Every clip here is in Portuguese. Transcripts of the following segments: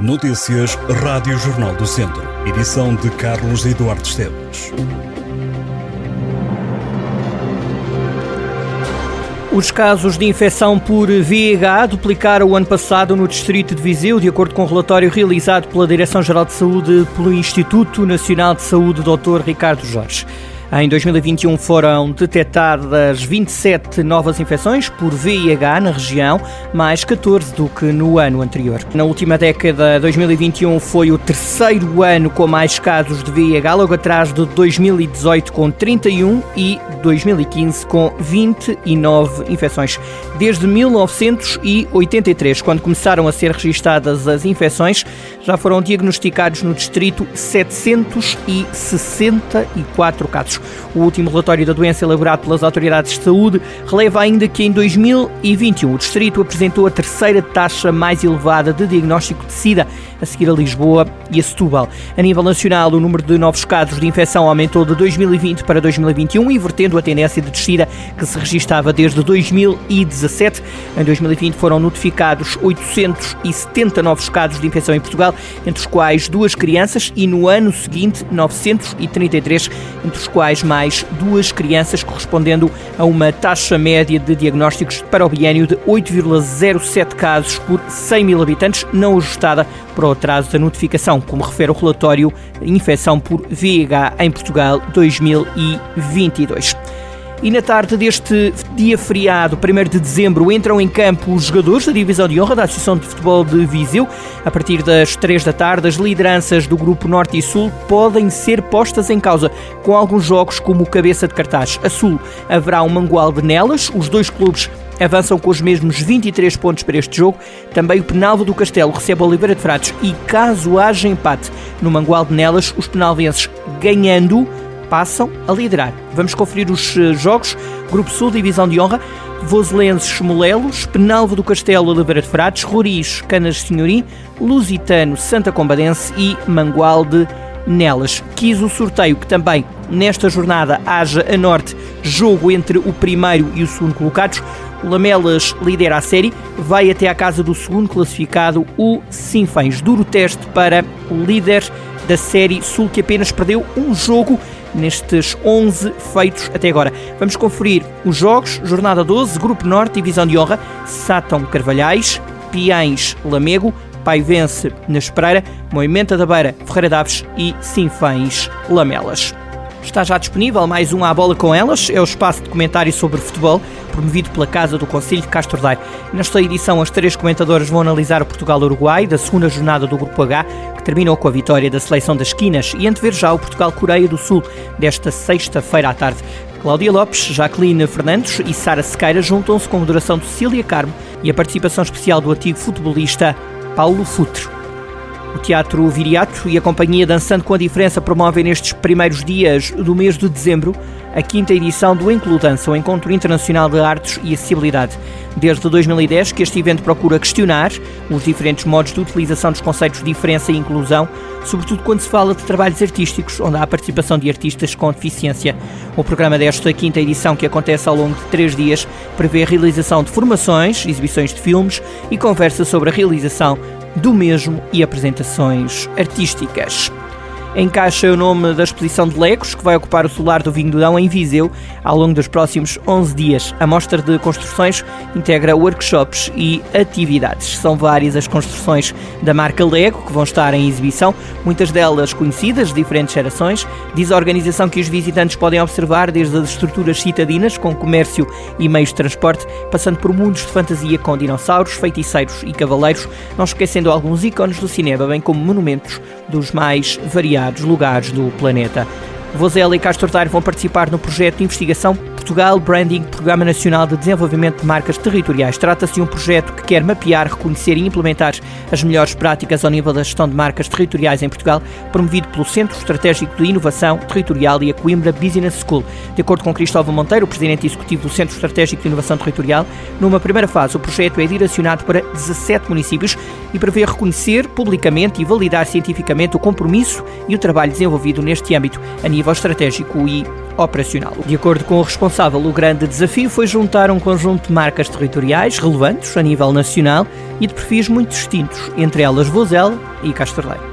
Notícias Rádio Jornal do Centro. Edição de Carlos Eduardo Esteves. Os casos de infecção por VIH duplicaram o ano passado no Distrito de Viseu, de acordo com o um relatório realizado pela Direção-Geral de Saúde pelo Instituto Nacional de Saúde, Dr. Ricardo Jorge. Em 2021 foram detectadas 27 novas infecções por VIH na região, mais 14 do que no ano anterior. Na última década, 2021 foi o terceiro ano com mais casos de VIH, logo atrás de 2018 com 31 e 2015 com 29 infecções. Desde 1983, quando começaram a ser registadas as infecções, já foram diagnosticados no distrito 764 casos. O último relatório da doença elaborado pelas autoridades de saúde releva ainda que em 2021 o distrito apresentou a terceira taxa mais elevada de diagnóstico de SIDA, a seguir a Lisboa e a Setúbal. A nível nacional, o número de novos casos de infecção aumentou de 2020 para 2021, invertendo a tendência de descida que se registava desde 2017. Em 2020 foram notificados 870 novos casos de infecção em Portugal, entre os quais duas crianças, e no ano seguinte 933, entre os quais mais duas crianças, correspondendo a uma taxa média de diagnósticos para o biênio de 8,07 casos por 100 mil habitantes, não ajustada para o atraso da notificação, como refere o relatório Infecção por VIH em Portugal 2022. E na tarde deste dia feriado, 1 de dezembro, entram em campo os jogadores da Divisão de Honra da Associação de Futebol de Viseu. A partir das 3 da tarde, as lideranças do Grupo Norte e Sul podem ser postas em causa, com alguns jogos como cabeça de cartaz. A Sul haverá um mangual de Nelas, os dois clubes avançam com os mesmos 23 pontos para este jogo. Também o Penalvo do Castelo recebe a Oliveira de Frades e caso haja empate no mangual de Nelas, os penalvenses ganhando passam a liderar. Vamos conferir os eh, jogos. Grupo Sul, Divisão de Honra, Voselenses Molelos, Penalvo do Castelo, Oliveira de Frades, Roriz, Canas Senhorim, Lusitano, Santa Combadense e Mangualde Nelas. Quis o sorteio que também nesta jornada haja a norte jogo entre o primeiro e o segundo colocados. O Lamelas lidera a série, vai até à casa do segundo classificado, o Sinfãs. Duro teste para o líder da série Sul, que apenas perdeu um jogo nestes 11 feitos até agora. Vamos conferir os jogos, jornada 12, Grupo Norte, Divisão de Honra, Sátão Carvalhais, Piães Lamego, Paivense na Espereira, Moimenta da Beira, Ferreira Daves e Sinfães Lamelas. Está já disponível mais um À Bola com Elas, é o espaço de comentário sobre futebol, promovido pela Casa do Conselho de Castro Daire. Nesta edição, as três comentadoras vão analisar o Portugal-Uruguai, da segunda jornada do Grupo H, que terminou com a vitória da seleção das esquinas, e antever já o Portugal-Coreia do Sul, desta sexta-feira à tarde. Cláudia Lopes, Jacqueline Fernandes e Sara Sequeira juntam-se com a moderação de Cecília Carmo e a participação especial do antigo futebolista Paulo Futre. O Teatro Viriato e a Companhia Dançando com a Diferença promovem nestes primeiros dias do mês de dezembro a quinta edição do Includança, o Encontro Internacional de Artes e Acessibilidade. Desde 2010 que este evento procura questionar os diferentes modos de utilização dos conceitos de diferença e inclusão, sobretudo quando se fala de trabalhos artísticos, onde há a participação de artistas com deficiência. O programa desta quinta edição, que acontece ao longo de três dias, prevê a realização de formações, exibições de filmes e conversa sobre a realização do mesmo e apresentações artísticas. Encaixa o nome da exposição de Legos, que vai ocupar o solar do Vinho do Dão em Viseu ao longo dos próximos 11 dias. A mostra de construções integra workshops e atividades. São várias as construções da marca Lego que vão estar em exibição, muitas delas conhecidas de diferentes gerações. Diz a organização que os visitantes podem observar desde as estruturas citadinas, com comércio e meios de transporte, passando por mundos de fantasia com dinossauros, feiticeiros e cavaleiros, não esquecendo alguns ícones do cinema, bem como monumentos dos mais variados lugares do planeta. Vozela e Castro Daire vão participar no projeto de investigação Portugal Branding Programa Nacional de Desenvolvimento de Marcas Territoriais. Trata-se de um projeto que quer mapear, reconhecer e implementar as melhores práticas ao nível da gestão de marcas territoriais em Portugal, promovido pelo Centro Estratégico de Inovação Territorial e a Coimbra Business School. De acordo com Cristóvão Monteiro, presidente executivo do Centro Estratégico de Inovação Territorial, numa primeira fase o projeto é direcionado para 17 municípios e prevê reconhecer publicamente e validar cientificamente o compromisso e o trabalho desenvolvido neste âmbito a nível estratégico e operacional. De acordo com o responsável, o grande desafio foi juntar um conjunto de marcas territoriais relevantes a nível nacional e de perfis muito distintos, entre elas Vozela e Castorleiro.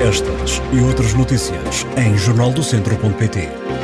Estas e outras notícias em jornaldocentro.pt